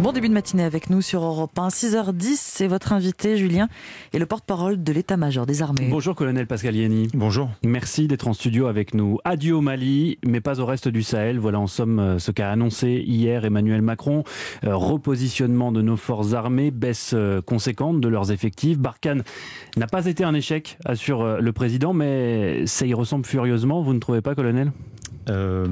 Bon début de matinée avec nous sur Europe 1. 6h10, c'est votre invité, Julien, et le porte-parole de l'état-major des armées. Bonjour, colonel Pascal Pascaliani. Bonjour. Merci d'être en studio avec nous. Adieu au Mali, mais pas au reste du Sahel. Voilà en somme euh, ce qu'a annoncé hier Emmanuel Macron. Euh, repositionnement de nos forces armées, baisse euh, conséquente de leurs effectifs. Barkhane n'a pas été un échec, assure le président, mais ça y ressemble furieusement. Vous ne trouvez pas, colonel? Euh,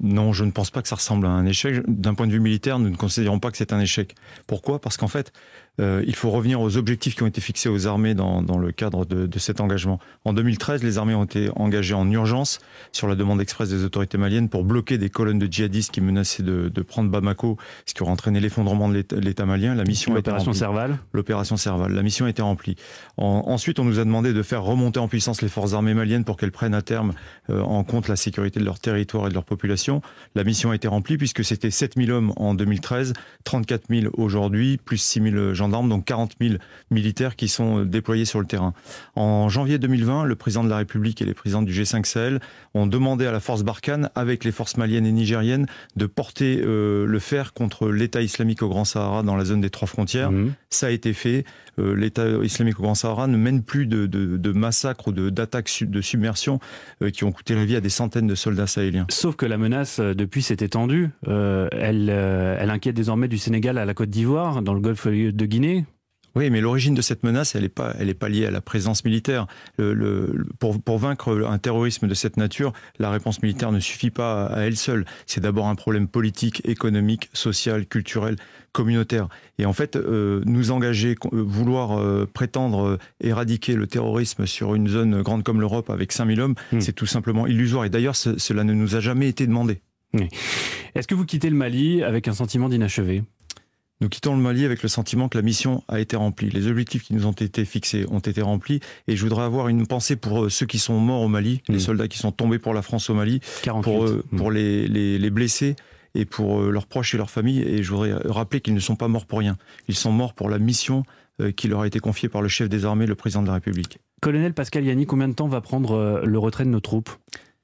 non, je ne pense pas que ça ressemble à un échec. D'un point de vue militaire, nous ne considérons pas que c'est un échec. Pourquoi? Parce qu'en fait, euh, il faut revenir aux objectifs qui ont été fixés aux armées dans, dans le cadre de, de, cet engagement. En 2013, les armées ont été engagées en urgence sur la demande expresse des autorités maliennes pour bloquer des colonnes de djihadistes qui menaçaient de, de prendre Bamako, ce qui aurait entraîné l'effondrement de l'État malien. La mission l'opération Serval. L'opération Serval. La mission a été remplie. En, ensuite, on nous a demandé de faire remonter en puissance les forces armées maliennes pour qu'elles prennent à terme euh, en compte la sécurité de leur territoire et de leur population. La mission a été remplie puisque c'était 7000 hommes en 2013, 34 000 aujourd'hui, plus 6 000 gendarmes, donc 40 000 militaires qui sont déployés sur le terrain. En janvier 2020, le président de la République et les présidents du G5 Sahel ont demandé à la force Barkhane, avec les forces maliennes et nigériennes, de porter euh, le fer contre l'État islamique au Grand Sahara dans la zone des trois frontières. Mmh. Ça a été fait. Euh, L'État islamique au Grand Sahara ne mène plus de, de, de massacres ou d'attaques de submersion euh, qui ont coûté la vie à des centaines de soldats sahéliens. Sauf que la menace, euh, depuis, s'est étendue. Euh, elle, euh, elle inquiète désormais du Sénégal à la Côte d'Ivoire, dans le golfe de Guinée. Oui, mais l'origine de cette menace, elle n'est pas, elle est pas liée à la présence militaire. Le, le, pour, pour vaincre un terrorisme de cette nature, la réponse militaire ne suffit pas à elle seule. C'est d'abord un problème politique, économique, social, culturel, communautaire. Et en fait, euh, nous engager, euh, vouloir euh, prétendre éradiquer le terrorisme sur une zone grande comme l'Europe avec 5000 hommes, mmh. c'est tout simplement illusoire. Et d'ailleurs, cela ne nous a jamais été demandé. Oui. Est-ce que vous quittez le Mali avec un sentiment d'inachevé? Nous quittons le Mali avec le sentiment que la mission a été remplie. Les objectifs qui nous ont été fixés ont été remplis. Et je voudrais avoir une pensée pour euh, ceux qui sont morts au Mali, mmh. les soldats qui sont tombés pour la France au Mali, 48. pour, euh, pour les, les, les, blessés et pour euh, leurs proches et leurs familles. Et je voudrais rappeler qu'ils ne sont pas morts pour rien. Ils sont morts pour la mission qui leur a été confiée par le chef des armées, le président de la République. Colonel Pascal Yanni, combien de temps va prendre le retrait de nos troupes?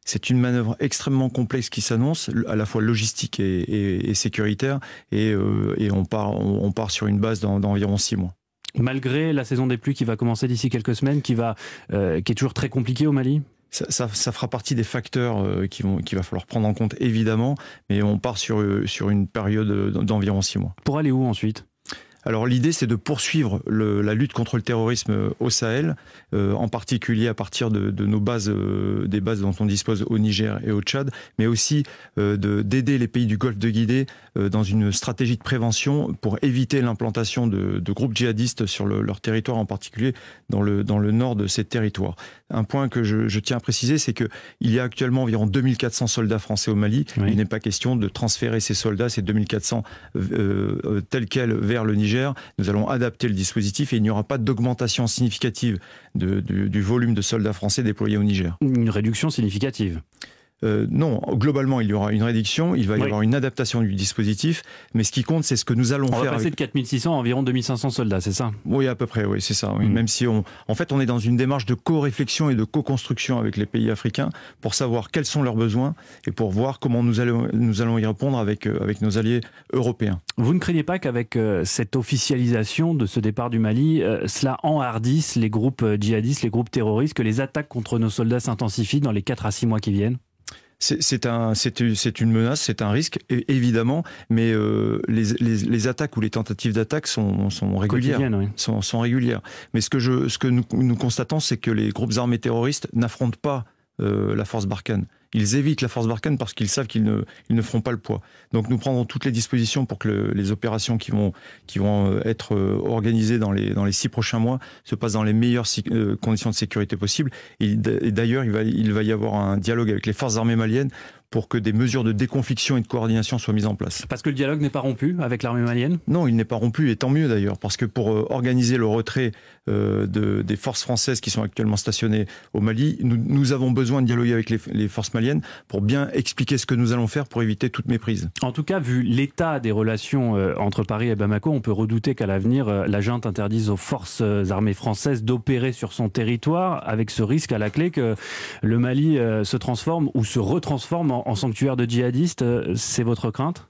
C'est une manœuvre extrêmement complexe qui s'annonce, à la fois logistique et, et, et sécuritaire, et, euh, et, on, part, on, on, part sur une base d'environ six mois. Malgré la saison des pluies qui va commencer d'ici quelques semaines, qui, va, euh, qui est toujours très compliquée au Mali? Ça, ça, ça, fera partie des facteurs euh, qui qu'il va falloir prendre en compte évidemment, mais on part sur, sur une période d'environ six mois. Pour aller où ensuite? Alors l'idée, c'est de poursuivre le, la lutte contre le terrorisme au Sahel, euh, en particulier à partir de, de nos bases, euh, des bases dont on dispose au Niger et au Tchad, mais aussi euh, d'aider les pays du Golfe de Guinée euh, dans une stratégie de prévention pour éviter l'implantation de, de, groupes djihadistes sur le, leur territoire, en particulier dans le, dans le nord de ces territoires. Un point que je, je tiens à préciser, c'est qu'il y a actuellement environ 2400 soldats français au Mali. Oui. Il n'est pas question de transférer ces soldats, ces 2400 euh, tels quels, vers le Niger nous allons adapter le dispositif et il n'y aura pas d'augmentation significative du volume de soldats français déployés au Niger. Une réduction significative euh, non, globalement, il y aura une réduction, il va y oui. avoir une adaptation du dispositif, mais ce qui compte, c'est ce que nous allons on faire. On va passer avec... de 4600 à environ 2500 soldats, c'est ça? Oui, à peu près, oui, c'est ça. Oui. Mmh. Même si on, en fait, on est dans une démarche de co-réflexion et de co-construction avec les pays africains pour savoir quels sont leurs besoins et pour voir comment nous allons, nous allons y répondre avec, euh, avec nos alliés européens. Vous ne craignez pas qu'avec euh, cette officialisation de ce départ du Mali, cela enhardisse les groupes djihadistes, les groupes terroristes, que les attaques contre nos soldats s'intensifient dans les 4 à 6 mois qui viennent? C'est un, c'est une menace, c'est un risque, évidemment, mais euh, les, les, les, attaques ou les tentatives d'attaque sont, sont, régulières. Oui. Sont, sont, régulières. Mais ce que, je, ce que nous, nous constatons, c'est que les groupes armés terroristes n'affrontent pas la force Barkhane. Ils évitent la force Barkhane parce qu'ils savent qu'ils ne, ils ne feront pas le poids. Donc nous prendrons toutes les dispositions pour que le, les opérations qui vont, qui vont euh, être euh, organisées dans les, dans les six prochains mois se passent dans les meilleures euh, conditions de sécurité possibles. Et d'ailleurs, il va, il va y avoir un dialogue avec les forces armées maliennes pour que des mesures de déconfliction et de coordination soient mises en place. Parce que le dialogue n'est pas rompu avec l'armée malienne? Non, il n'est pas rompu, et tant mieux d'ailleurs, parce que pour euh, organiser le retrait euh, de, des forces françaises qui sont actuellement stationnées au Mali, nous, nous avons besoin de dialoguer avec les, les, forces maliennes pour bien expliquer ce que nous allons faire pour éviter toute méprise. En tout cas, vu l'état des relations euh, entre Paris et Bamako, on peut redouter qu'à l'avenir, la junte interdise aux forces armées françaises d'opérer sur son territoire, avec ce risque à la clé que le Mali se transforme ou se retransforme en, en sanctuaire de djihadistes. C'est votre crainte?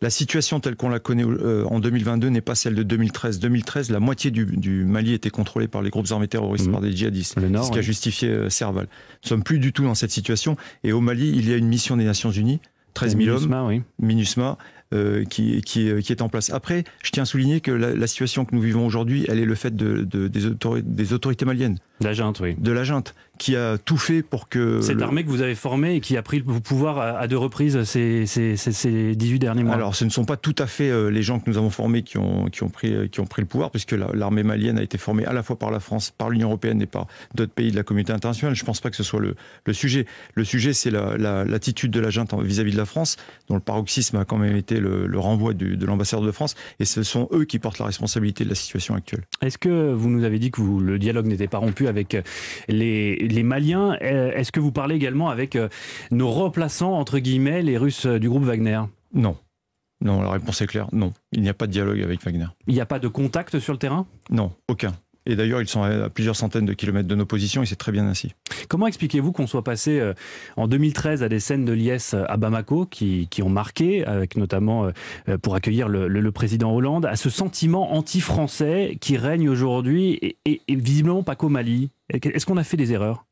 La situation telle qu'on la connaît euh, en 2022 n'est pas celle de 2013. 2013, la moitié du, Mali était contrôlée par les groupes armés terroristes, mmh. par des djihadistes, ce qui a justifié euh, Serval. Nous sommes plus du tout dans cette situation. Et au Mali, il y a une mission des Nations Unies, 13 000 hommes, MINUSMA, euh, qui, qui, qui, est en place. Après, je tiens à souligner que la, situation que nous vivons aujourd'hui, elle est le fait de, de, des, des, autorités maliennes. De la junte, oui. De la junte qui a tout fait pour que... Cette armée que vous avez formée et qui a pris le pouvoir à, deux reprises ces, ces, ces, 18 derniers mois. Alors ce ne sont pas tout à fait euh, les gens que nous avons formés qui ont, qui ont, pris, qui ont pris le pouvoir, puisque l'armée malienne a été formée à la fois par la France, par l'Union européenne et par d'autres pays de la communauté internationale. Je ne pense pas que ce soit le, le sujet. Le sujet, c'est l'attitude la, de la junte vis-à-vis de la France, dont le paroxysme a quand même été le, le renvoi du, de l'ambassadeur de France, et ce sont eux qui portent la responsabilité de la situation actuelle. Est-ce que vous nous avez dit que vous, le dialogue n'était pas rompu avec les, les Maliens euh, est-ce que vous parlez également avec euh, nos remplaçants, entre guillemets, les Russes euh, du groupe Wagner? Non. Non, la réponse est claire. Non, il n'y a pas de dialogue avec Wagner. Il n'y a pas de contact sur le terrain? Non, aucun. Et d'ailleurs, ils sont à plusieurs centaines de kilomètres de nos positions et c'est très bien ainsi. Comment expliquez-vous qu'on soit passé en 2013 à des scènes de liesse à Bamako qui, ont marqué, avec notamment pour accueillir le, président Hollande, à ce sentiment anti-français qui règne aujourd'hui et visiblement pas qu'au Mali? Est-ce qu'on a fait des erreurs?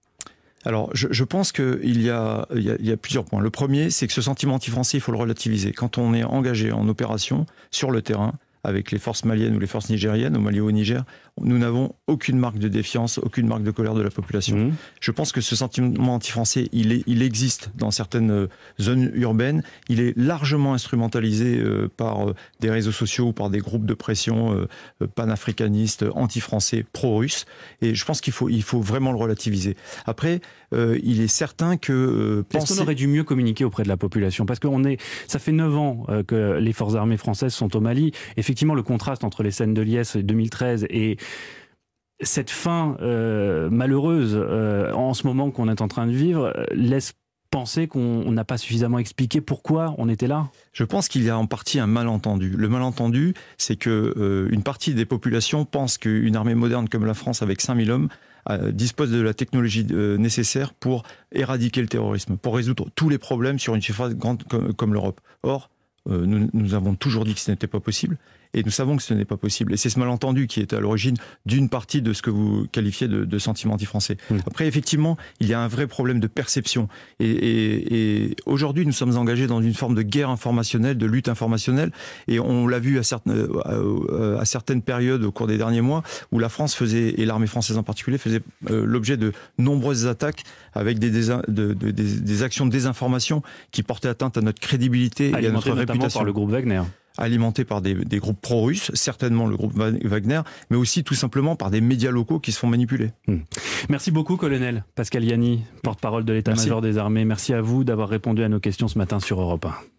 Alors, je, pense qu'il y a, il y, a, plusieurs points. Le premier, c'est que ce sentiment anti-français, il faut le relativiser. Quand on est engagé en opération sur le terrain, avec les forces maliennes ou les forces nigériennes, au Mali ou au Niger, nous n'avons aucune marque de défiance, aucune marque de colère de la population. Mmh. Je pense que ce sentiment anti-français, il, est, il existe dans certaines euh, zones urbaines. Il est largement instrumentalisé euh, par euh, des réseaux sociaux ou par des groupes de pression panafricanistes, anti-français, pro-russes. Et je pense qu'il faut, il faut vraiment le relativiser. Après, il est certain que... Est-ce qu'on aurait dû mieux communiquer auprès de la population? Parce que est, ça fait 9 ans que les forces armées françaises sont au Mali. Effectivement, le contraste entre les scènes de Liesse 2013 et cette fin euh, malheureuse euh, en ce moment qu'on est en train de vivre euh, laisse penser qu'on n'a pas suffisamment expliqué pourquoi on était là Je pense qu'il y a en partie un malentendu. Le malentendu, c'est que une partie des populations pense qu'une armée moderne comme la France, avec 5000 hommes, dispose de la technologie nécessaire pour éradiquer le terrorisme, pour résoudre tous les problèmes sur une surface grande comme, l'Europe. Or, nous, avons toujours dit que ce n'était pas possible. Et nous savons que ce n'est pas possible. Et c'est ce malentendu qui est à l'origine d'une partie de ce que vous qualifiez de, de sentiment anti-français. Mmh. Après, effectivement, il y a un vrai problème de perception. Et, et, et aujourd'hui, nous sommes engagés dans une forme de guerre informationnelle, de lutte informationnelle. Et on l'a vu à certaines, euh, à certaines périodes au cours des derniers mois où la France faisait, et l'armée française en particulier, faisait euh, l'objet de nombreuses attaques avec des, des, de, des, des, actions de désinformation qui portaient atteinte à notre crédibilité et à notre réputation. par le groupe Wagner alimenté par des, groupes pro-russes, certainement le groupe Wagner, mais aussi tout simplement par des médias locaux qui se font manipuler. Hmm. Merci beaucoup, colonel Pascal Yanni, porte-parole de l'état-major des armées. Merci à vous d'avoir répondu à nos questions ce matin sur Europe 1.